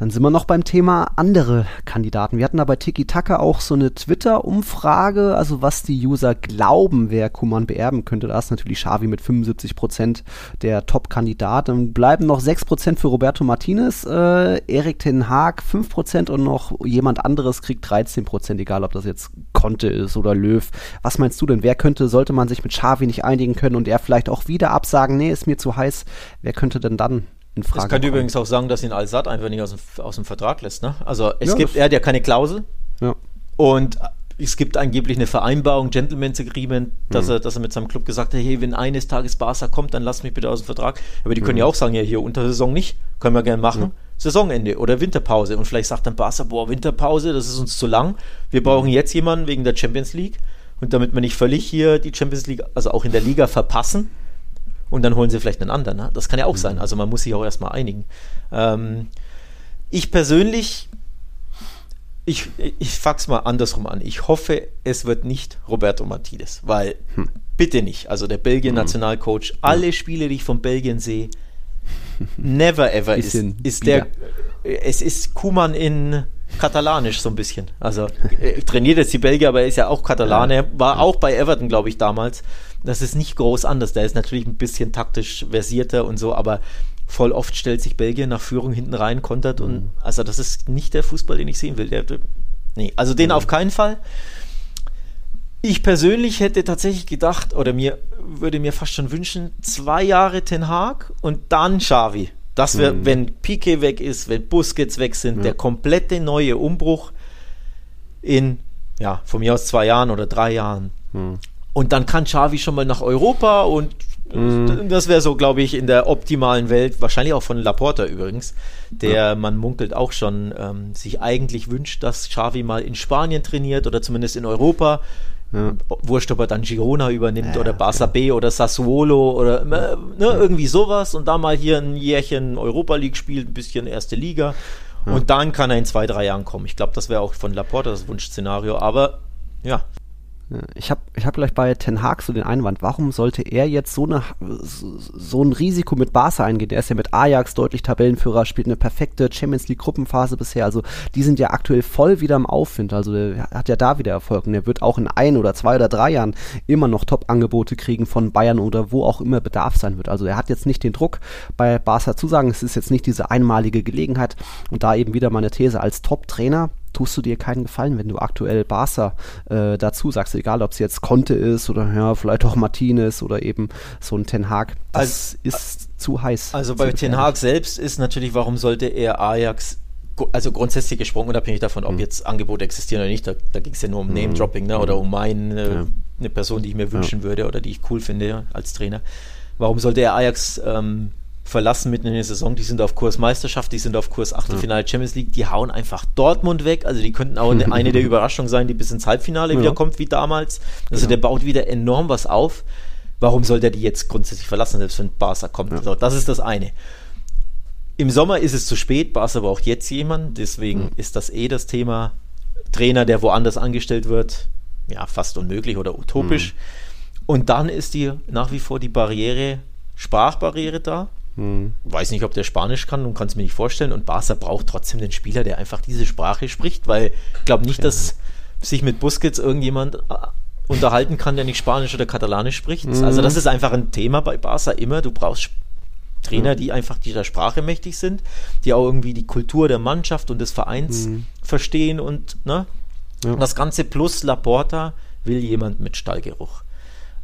Dann sind wir noch beim Thema andere Kandidaten. Wir hatten da bei Tiki Taka auch so eine Twitter-Umfrage, also was die User glauben, wer Kuman beerben könnte. Da ist natürlich Xavi mit 75 Prozent der Top-Kandidat. Dann bleiben noch 6 Prozent für Roberto Martinez, äh, Erik Ten Haag 5 Prozent und noch jemand anderes kriegt 13 Prozent, egal ob das jetzt Conte ist oder Löw. Was meinst du denn? Wer könnte, sollte man sich mit Xavi nicht einigen können und er vielleicht auch wieder absagen, nee, ist mir zu heiß. Wer könnte denn dann in Frage. Es könnte kommen. übrigens auch sagen, dass ihn Al-Sad einfach nicht aus dem, aus dem Vertrag lässt. Ne? Also es ja, gibt, er hat ja keine Klausel. Ja. Und es gibt angeblich eine Vereinbarung, Gentleman's Agreement, dass, mhm. er, dass er mit seinem Club gesagt hat, hey, wenn eines Tages Barca kommt, dann lass mich bitte aus dem Vertrag. Aber die können mhm. ja auch sagen, ja, hier unter Saison nicht, können wir gerne machen. Mhm. Saisonende oder Winterpause. Und vielleicht sagt dann Barca, boah, Winterpause, das ist uns zu lang. Wir brauchen mhm. jetzt jemanden wegen der Champions League. Und damit wir nicht völlig hier die Champions League, also auch in der Liga verpassen, und dann holen sie vielleicht einen anderen. Ne? Das kann ja auch mhm. sein. Also man muss sich auch erstmal einigen. Ähm, ich persönlich, ich, ich fax mal andersrum an. Ich hoffe, es wird nicht Roberto Martinez, weil hm. bitte nicht. Also der Belgien-Nationalcoach, hm. alle Spiele, die ich von Belgien sehe, never ever ist, ist der. Es ist Kuman in katalanisch so ein bisschen. Also [LAUGHS] trainiert jetzt die Belgier, aber er ist ja auch Katalane, war auch bei Everton, glaube ich, damals. Das ist nicht groß anders. Der ist natürlich ein bisschen taktisch versierter und so, aber voll oft stellt sich Belgien nach Führung hinten rein, kontert mhm. und also das ist nicht der Fußball, den ich sehen will. Der, nee, also den mhm. auf keinen Fall. Ich persönlich hätte tatsächlich gedacht, oder mir würde mir fast schon wünschen, zwei Jahre Ten Haag und dann Xavi. Das wäre, mhm. wenn Piquet weg ist, wenn Busquets weg sind, ja. der komplette neue Umbruch in, ja, von mir aus zwei Jahren oder drei Jahren. Mhm. Und dann kann Xavi schon mal nach Europa und mhm. das wäre so, glaube ich, in der optimalen Welt, wahrscheinlich auch von Laporta übrigens, der, ja. man munkelt auch schon, ähm, sich eigentlich wünscht, dass Xavi mal in Spanien trainiert oder zumindest in Europa. Ja. Wurscht, ob er dann Girona übernimmt ja, oder Barça B oder Sassuolo oder ne, irgendwie sowas und da mal hier ein Jährchen Europa League spielt, ein bisschen erste Liga. Und dann kann er in zwei, drei Jahren kommen. Ich glaube, das wäre auch von Laporta das Wunschszenario. Aber ja, ich habe ich hab gleich bei Ten Hag so den Einwand, warum sollte er jetzt so, eine, so ein Risiko mit Barca eingehen? Der ist ja mit Ajax deutlich Tabellenführer, spielt eine perfekte Champions League Gruppenphase bisher. Also die sind ja aktuell voll wieder im Aufwind. Also der hat ja da wieder Erfolg und er wird auch in ein oder zwei oder drei Jahren immer noch Top-Angebote kriegen von Bayern oder wo auch immer Bedarf sein wird. Also er hat jetzt nicht den Druck bei Barca zu sagen, es ist jetzt nicht diese einmalige Gelegenheit und da eben wieder meine These als Top-Trainer tust du dir keinen Gefallen, wenn du aktuell Barca äh, dazu sagst, egal ob es jetzt Conte ist oder ja, vielleicht auch Martinez oder eben so ein Ten Hag. Das also, ist zu heiß. Also bei Ten Hag selbst ist natürlich, warum sollte er Ajax also grundsätzlich gesprochen, unabhängig davon, ob mhm. jetzt Angebote existieren oder nicht, da, da ging es ja nur um mhm. Name-Dropping ne, oder um meine, ja. eine Person, die ich mir wünschen ja. würde oder die ich cool finde als Trainer. Warum sollte er Ajax ähm, verlassen mitten in der Saison. Die sind auf Kurs Meisterschaft, die sind auf Kurs Achtelfinale Champions League. Die hauen einfach Dortmund weg. Also die könnten auch eine, eine der Überraschungen sein, die bis ins Halbfinale ja. wieder kommt, wie damals. Also ja. der baut wieder enorm was auf. Warum soll der die jetzt grundsätzlich verlassen, selbst wenn Barca kommt? Ja. So, das ist das eine. Im Sommer ist es zu spät. Barca braucht jetzt jemanden. Deswegen mhm. ist das eh das Thema. Trainer, der woanders angestellt wird, ja, fast unmöglich oder utopisch. Mhm. Und dann ist die nach wie vor die Barriere, Sprachbarriere da. Hm. Weiß nicht, ob der Spanisch kann und kann es mir nicht vorstellen. Und Barca braucht trotzdem den Spieler, der einfach diese Sprache spricht, weil ich glaube nicht, ja. dass sich mit Busquets irgendjemand äh, unterhalten kann, der nicht Spanisch oder Katalanisch spricht. Mhm. Also das ist einfach ein Thema bei Barca immer. Du brauchst Trainer, mhm. die einfach dieser Sprache mächtig sind, die auch irgendwie die Kultur der Mannschaft und des Vereins mhm. verstehen und ne? Ja. das Ganze plus Laporta will jemand mit Stallgeruch.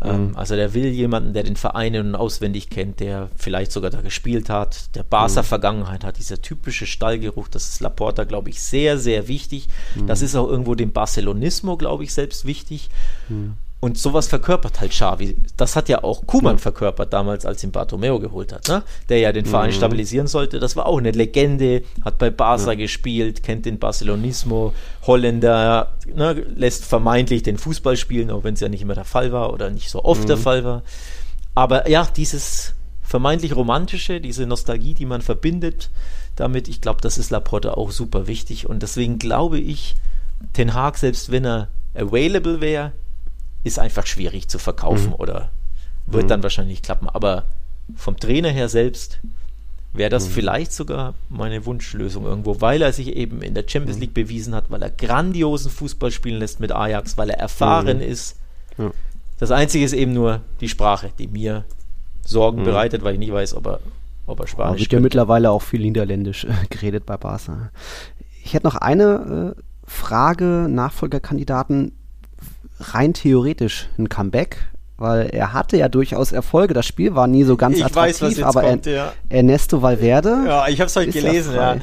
Ähm, also der will jemanden, der den Verein in- und auswendig kennt, der vielleicht sogar da gespielt hat, der Barca-Vergangenheit hat, dieser typische Stallgeruch, das ist Laporta, glaube ich, sehr, sehr wichtig. Das ist auch irgendwo dem Barcelonismo, glaube ich, selbst wichtig. Und sowas verkörpert halt Xavi. Das hat ja auch Kuman verkörpert damals, als ihn Bartomeo geholt hat, ne? der ja den Verein stabilisieren sollte. Das war auch eine Legende, hat bei Barca gespielt, kennt den Barcelonismo, Holländer, ne? lässt vermeintlich den Fußball spielen, auch wenn es ja nicht immer der Fall war oder nicht so oft der Fall war. Aber ja, dieses vermeintlich romantische, diese Nostalgie, die man verbindet damit, ich glaube, das ist Laporta auch super wichtig. Und deswegen glaube ich, Ten Hag, selbst wenn er available wäre, ist einfach schwierig zu verkaufen oder wird dann wahrscheinlich nicht klappen. Aber vom Trainer her selbst wäre das vielleicht sogar meine Wunschlösung irgendwo, weil er sich eben in der Champions League bewiesen hat, weil er grandiosen Fußball spielen lässt mit Ajax, weil er erfahren ist. Ja. Das Einzige ist eben nur die Sprache, die mir Sorgen bereitet, weil ich nicht weiß, ob er, ob er Da Spanisch wird ja mittlerweile auch viel Niederländisch äh, [LAUGHS] geredet bei Barca. Ich hätte noch eine äh, Frage, Nachfolgerkandidaten, rein theoretisch ein Comeback, weil er hatte ja durchaus Erfolge. Das Spiel war nie so ganz Ich weiß, attraktiv, was jetzt aber kommt, ja. Ernesto Valverde, Ja, ich habe es heute ja gelesen, ja.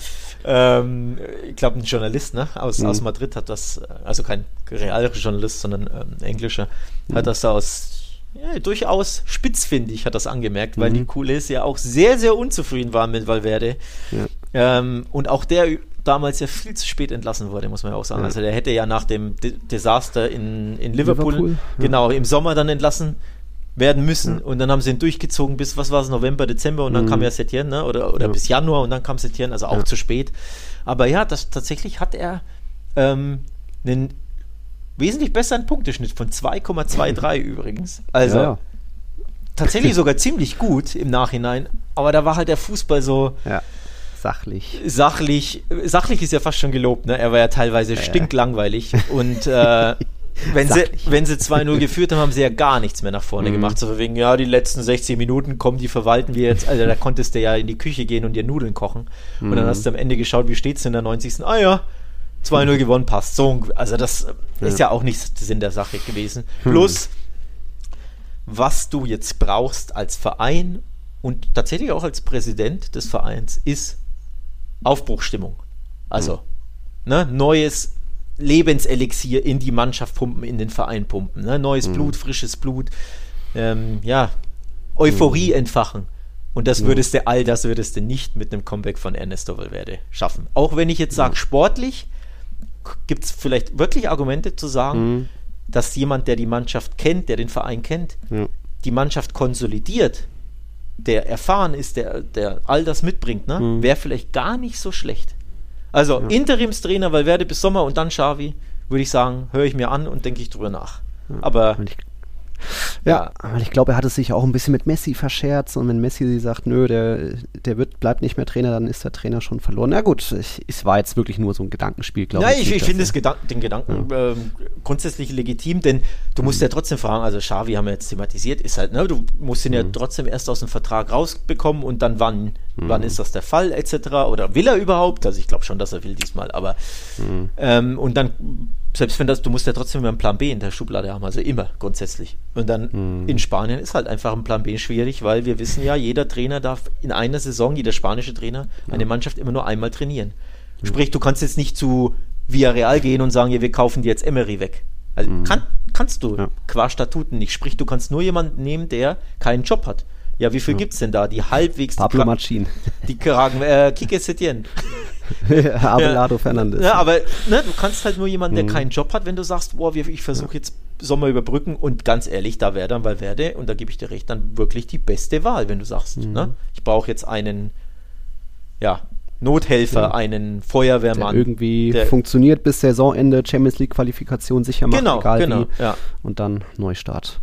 Ähm, ich glaube, ein Journalist ne, aus, Mhm. aus Madrid hat das, also kein realer Journalist, sondern ähm, englischer, Mhm. hat das da aus ja, durchaus spitzfindig hat das angemerkt, weil Mhm. die Kulis ja auch sehr, sehr unzufrieden waren mit Valverde. Ja. Ähm, und auch der damals ja viel zu spät entlassen wurde, muss man ja auch sagen. Ja. Also der hätte ja nach dem De Desaster in, in Liverpool, Liverpool, ja. genau, im Sommer dann entlassen werden müssen und dann haben sie ihn durchgezogen bis, was war es, November, Dezember und dann Mhm. kam ja Setien, ne? oder, oder Ja. bis Januar und dann kam Setien, also auch Ja. zu spät. Aber ja, das, tatsächlich hat er ähm, einen wesentlich besseren Punkteschnitt von 2,23 [LAUGHS] übrigens. Also Ja, ja. tatsächlich sogar ziemlich gut im Nachhinein, aber da war halt der Fußball so ja, sachlich. sachlich, sachlich ist ja fast schon gelobt, ne? Er war ja teilweise stinklangweilig und [LAUGHS] äh, wenn sie, wenn sie 2-0 geführt haben, haben sie ja gar nichts mehr nach vorne Mhm. gemacht. So wegen, ja, die letzten 60 Minuten kommen, die verwalten wir jetzt. Also da konntest du ja in die Küche gehen und dir Nudeln kochen. Und Mhm. dann hast du am Ende geschaut, wie steht's in der 90. Ah ja, 2-0 gewonnen, passt. So, also das äh, ist ja auch nicht Sinn der Sache gewesen. Hm. Plus, was du jetzt brauchst als Verein und tatsächlich auch als Präsident des Vereins, ist Aufbruchstimmung. Also, ne, neues Lebenselixier in die Mannschaft pumpen, in den Verein pumpen. Ne? Neues Blut, frisches Blut. Ähm, ja, Euphorie entfachen. Und das würdest du, all das würdest du nicht mit einem Comeback von Ernesto Valverde schaffen. Auch wenn ich jetzt sage, sportlich gibt es vielleicht wirklich Argumente zu sagen, Mhm. dass jemand, der die Mannschaft kennt, der den Verein kennt, die Mannschaft konsolidiert, der erfahren ist, der, der all das mitbringt, ne, Mhm. wäre vielleicht gar nicht so schlecht. Also Interimstrainer Valverde bis Sommer und dann Xavi, würde ich sagen, höre ich mir an und denke ich drüber nach. Aber Und ich, ja, weil ich glaube, er hat es sich auch ein bisschen mit Messi verscherzt und wenn Messi sagt, nö, der, der wird, bleibt nicht mehr Trainer, dann ist der Trainer schon verloren. Na gut, ich, es war jetzt wirklich nur so ein Gedankenspiel, glaube Nein, ich. ich, ich finde Gedan den Gedanken ähm, grundsätzlich legitim, denn du musst ja trotzdem fragen, also Xavi haben wir jetzt thematisiert, ist halt, ne, du musst ihn ja trotzdem erst aus dem Vertrag rausbekommen und dann wann, wann ist das der Fall, etc. Oder will er überhaupt? Also ich glaube schon, dass er will diesmal, aber ähm, und dann, selbst wenn das, du musst ja trotzdem immer einen Plan B in der Schublade haben, also immer grundsätzlich. Und dann in Spanien ist halt einfach ein Plan B schwierig, weil wir wissen ja, jeder Trainer darf in einer Saison, jeder spanische Trainer, eine Mannschaft immer nur einmal trainieren. Sprich, du kannst jetzt nicht zu Villarreal gehen und sagen, ja, wir kaufen dir jetzt Emery weg. Also kann, kannst du Ja. qua Statuten nicht. Sprich, du kannst nur jemanden nehmen, der keinen Job hat. Ja, wie viel gibt's denn da? Die halbwegs Pablo die, Kra- Machin. die Kragen, äh, Kike Setien. [LAUGHS] [LAUGHS] Abelardo Fernandes. Ja, aber ne, du kannst halt nur jemanden, Mhm. der keinen Job hat, wenn du sagst, boah, ich versuche jetzt Sommer überbrücken und ganz ehrlich, da wäre dann Valverde, und da gebe ich dir recht, dann wirklich die beste Wahl, wenn du sagst, Mhm. ne, ich brauche jetzt einen, ja, Nothelfer, einen der Feuerwehrmann. irgendwie der- funktioniert bis Saisonende, Champions League Qualifikation sicher macht, Genau, egal genau, wie. ja. Und dann Neustart.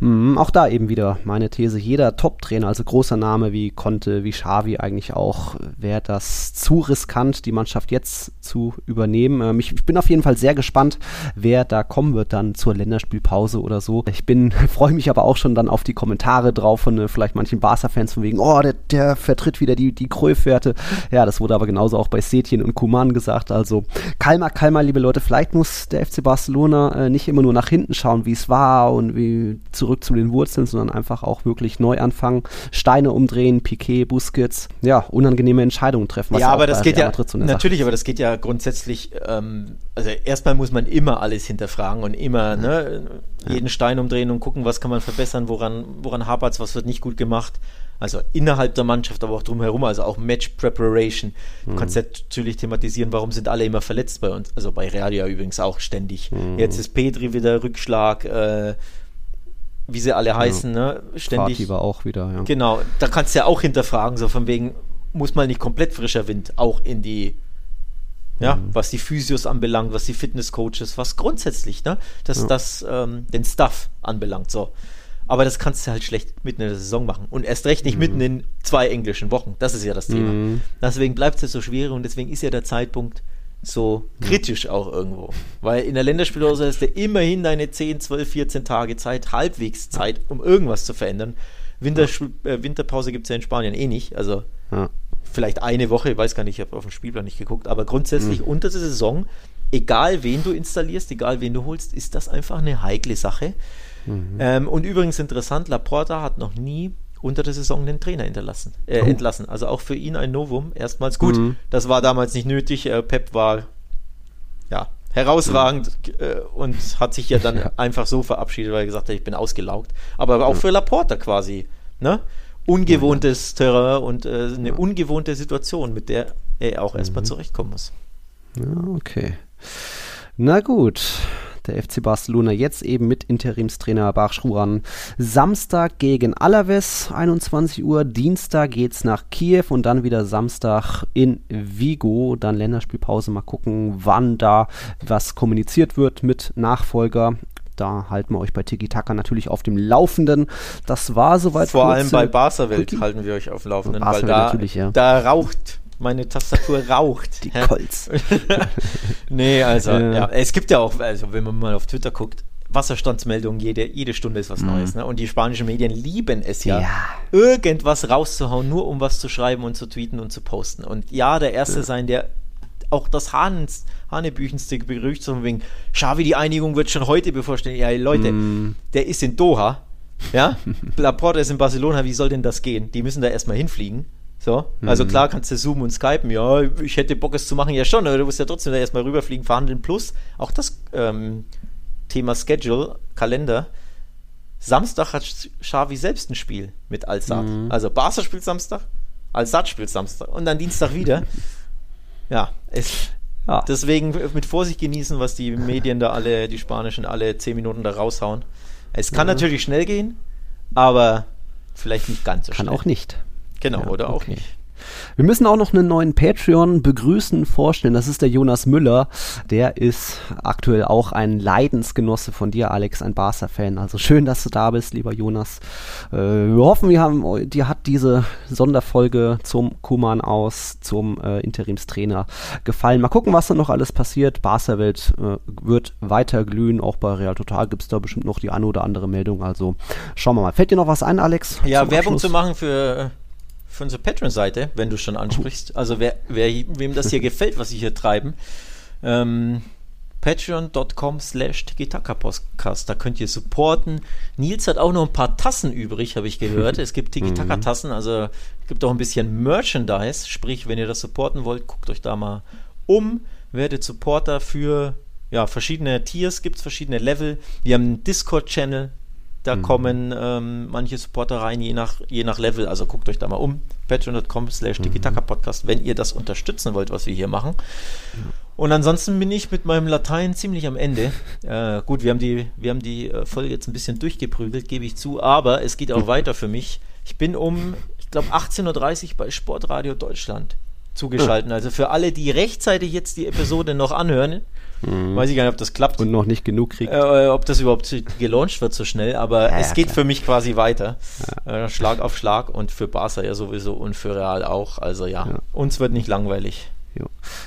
Mhm, auch da eben wieder meine These, jeder Top-Trainer, also großer Name wie Conte, wie Xavi eigentlich auch, wäre das zu riskant, die Mannschaft jetzt zu übernehmen. Ähm, ich, ich bin auf jeden Fall sehr gespannt, wer da kommen wird dann zur Länderspielpause oder so. Ich bin, [LAUGHS] freue mich aber auch schon dann auf die Kommentare drauf von äh, vielleicht manchen Barca-Fans von wegen, oh, der, der vertritt wieder die, die Cruyff-Werte. Ja, das wurde aber genauso auch bei Setien und Kuman gesagt. Also Kalmar, Kalmar, liebe Leute, vielleicht muss der FC Barcelona äh, nicht immer nur nach hinten schauen, wie es war und wie zurück zu den Wurzeln, sondern einfach auch wirklich neu anfangen, Steine umdrehen, Piquet, Busquets, ja, unangenehme Entscheidungen treffen. ja, aber das geht ja, natürlich, aber das geht ja grundsätzlich, ähm, also erstmal muss man immer alles hinterfragen und immer ne, jeden Stein umdrehen und gucken, was kann man verbessern, woran, woran hapert es, was wird nicht gut gemacht. Also innerhalb der Mannschaft, aber auch drumherum, also auch Match Preparation. Du mhm. kannst natürlich thematisieren, warum sind alle immer verletzt bei uns. Also bei Real ja übrigens auch ständig. Mhm. Jetzt ist Petri wieder Rückschlag, äh, wie sie alle heißen, ja. ne? Ständig. Fatih war auch wieder, ja. Genau, da kannst du ja auch hinterfragen, so von wegen, muss mal nicht komplett frischer Wind auch in die ja, mhm. was die Physios anbelangt, was die Fitnesscoaches, was grundsätzlich, ne, dass ja. das ähm, den Stuff anbelangt, so. Aber das kannst du halt schlecht mitten in der Saison machen. Und erst recht nicht mhm. mitten in zwei englischen Wochen. Das ist ja das Thema. Mhm. Deswegen bleibt es ja so schwer und deswegen ist ja der Zeitpunkt so kritisch auch irgendwo. Weil in der Länderspielpause hast du immerhin deine 10, 12, 14 Tage Zeit, halbwegs Zeit, um irgendwas zu verändern. Winter, äh, Winterpause gibt es ja in Spanien eh nicht. Also ja vielleicht eine Woche, ich weiß gar nicht, ich habe auf den Spielplan nicht geguckt, aber grundsätzlich mhm. unter der Saison, egal wen du installierst, egal wen du holst, ist das einfach eine heikle Sache. Mhm. Ähm, und übrigens interessant, Laporta hat noch nie unter der Saison den Trainer hinterlassen, äh, oh. entlassen. Also auch für ihn ein Novum. Erstmals gut, mhm. das war damals nicht nötig. Äh, Pep war ja herausragend äh, und hat sich ja dann [LAUGHS] ja. einfach so verabschiedet, weil er gesagt hat, ich bin ausgelaugt. Aber auch für Laporta quasi. Ne? ungewohntes Terrain und äh, eine ungewohnte Situation, mit der er auch erstmal mhm. zurechtkommen muss. Ja, okay. Na gut. Der FC Barcelona jetzt eben mit Interimstrainer Bachschruan. Samstag gegen Alaves, 21 Uhr. Dienstag geht's nach Kiew und dann wieder Samstag in Vigo. Dann Länderspielpause. Mal gucken, wann da was kommuniziert wird mit Nachfolger. Da halten wir euch bei Tiki Taka natürlich auf dem Laufenden. Das war soweit. Vor allem bei Barca Welt halten wir euch auf dem Laufenden, weil da, ja. da raucht meine Tastatur raucht. Die Colts. [LAUGHS] nee, also, ja. ja. Es gibt ja auch, also wenn man mal auf Twitter guckt, Wasserstandsmeldungen, jede, jede Stunde ist was mhm. Neues. Ne? Und die spanischen Medien lieben es ja, ja, irgendwas rauszuhauen, nur um was zu schreiben und zu tweeten und zu posten. Und ja, der Erste ja. sein, der auch das Hans, hanebüchenste Gerücht, so wegen, Xavi, die Einigung wird schon heute bevorstehen. Ja, Leute, mm. der ist in Doha, ja, [LAUGHS] Laporte ist in Barcelona, wie soll denn das gehen? Die müssen da erstmal hinfliegen. So, also mhm. klar kannst du zoomen und skypen, ja, ich hätte Bock es zu machen, ja schon, aber du musst ja trotzdem da erstmal rüberfliegen, verhandeln, plus auch das ähm, Thema Schedule, Kalender. Samstag hat Xavi selbst ein Spiel mit Al-Sad. Mhm. Also Barca spielt Samstag, Al-Sad spielt Samstag und dann Dienstag wieder. [LAUGHS] ja, es, ja. Deswegen mit Vorsicht genießen, was die Medien da alle, die spanischen, alle zehn Minuten da raushauen. Es kann ja. natürlich schnell gehen, aber vielleicht nicht ganz so kann schnell. Kann auch nicht. Genau, ja, oder okay. auch nicht. Wir müssen auch noch einen neuen Patreon begrüßen, vorstellen. Das ist der Jonas Müller. Der ist aktuell auch ein Leidensgenosse von dir, Alex, ein Barca-Fan. Also schön, dass du da bist, lieber Jonas. Äh, wir hoffen, wir haben, dir hat diese Sonderfolge zum Kuman aus, zum äh, Interimstrainer gefallen. Mal gucken, was da noch alles passiert. Barca-Welt äh, wird weiter glühen. Auch bei Real Total gibt es da bestimmt noch die eine oder andere Meldung. Also schauen wir mal. Fällt dir noch was ein, Alex? Ja, Werbung Abschluss? zu machen für für unsere Patreon-Seite, wenn du schon ansprichst. Also wer, wer, wem das hier gefällt, was sie hier treiben, ähm, patreon.com slash Tiki-Taka-Podcast. Da könnt ihr supporten. Nils hat auch noch ein paar Tassen übrig, habe ich gehört. Es gibt [LAUGHS] Tiki-Taka-Tassen, also es gibt auch ein bisschen Merchandise. Sprich, wenn ihr das supporten wollt, guckt euch da mal um. Werdet Supporter für ja, verschiedene Tiers, gibt es verschiedene Level. Wir haben einen Discord-Channel, da mhm. kommen ähm, manche Supporter rein, je nach, je nach Level. Also guckt euch da mal um. Patreon.com slash mhm. Podcast, wenn ihr das unterstützen wollt, was wir hier machen. Und ansonsten bin ich mit meinem Latein ziemlich am Ende. [LAUGHS] Äh, gut, wir haben die, wir haben die äh, Folge jetzt ein bisschen durchgeprügelt, gebe ich zu, aber es geht auch weiter für mich. Ich bin um, ich glaube, 18.30 Uhr bei Sportradio Deutschland zugeschaltet. Also für alle, die rechtzeitig jetzt die Episode noch anhören, Mhm. Weiß ich gar nicht, ob das klappt. Und noch nicht genug kriegt. Äh, ob das überhaupt gelauncht wird so schnell, aber ja, es ja, geht klar. für mich quasi weiter. Ja. Äh, Schlag auf Schlag und für Barca ja sowieso und für Real auch. Also ja, uns wird nicht langweilig. Jo.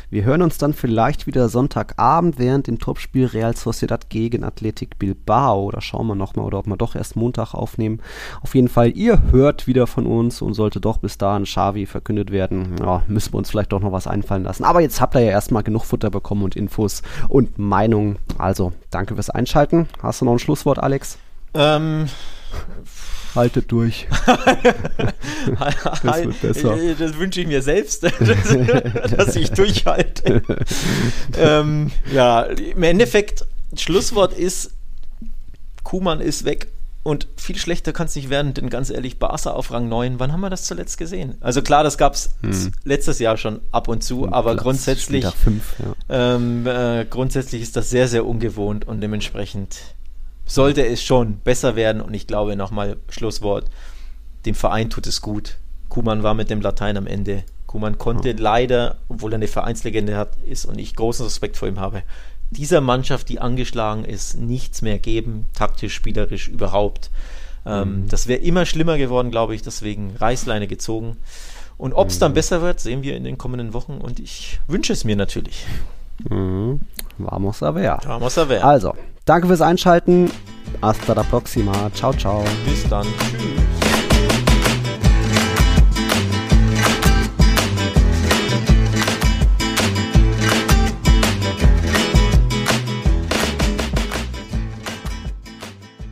Wir hören uns dann vielleicht wieder Sonntagabend während dem Topspiel Real Sociedad gegen Athletic Bilbao. Oder schauen wir nochmal, oder ob wir doch erst Montag aufnehmen. Auf jeden Fall, ihr hört wieder von uns und sollte doch bis dahin Xavi verkündet werden, ja, müssen wir uns vielleicht doch noch was einfallen lassen. Aber jetzt habt ihr ja erstmal genug Futter bekommen und Infos und Meinungen. Also, danke fürs Einschalten. Hast du noch ein Schlusswort, Alex? Ähm, Haltet durch. [LAUGHS] das wird besser. Das wünsche ich mir selbst, dass, [LAUGHS] dass ich durchhalte. [LAUGHS] ähm, ja, im Endeffekt, Schlusswort ist, Kuhmann ist weg. Und viel schlechter kann es nicht werden, denn ganz ehrlich, Barca auf Rang 9, wann haben wir das zuletzt gesehen? Also klar, das gab es hm. letztes Jahr schon ab und zu, aber Platz grundsätzlich, fünf, ja. ähm, äh, grundsätzlich ist das sehr, sehr ungewohnt und dementsprechend sollte es schon besser werden. Und ich glaube, nochmal Schlusswort, dem Verein tut es gut. Kuman war mit dem Latein am Ende. Kuman konnte mhm. leider, obwohl er eine Vereinslegende hat, ist und ich großen Respekt vor ihm habe, dieser Mannschaft, die angeschlagen ist, nichts mehr geben, taktisch, spielerisch überhaupt. Ähm, mhm. Das wäre immer schlimmer geworden, glaube ich, deswegen Reißleine gezogen. Und ob es mhm. dann besser wird, sehen wir in den kommenden Wochen und ich wünsche es mir natürlich. Mhm. Vamos a ver. Vamos a ver. Also, danke fürs Einschalten. Hasta la próxima. Ciao, ciao. Bis dann. Tschüss.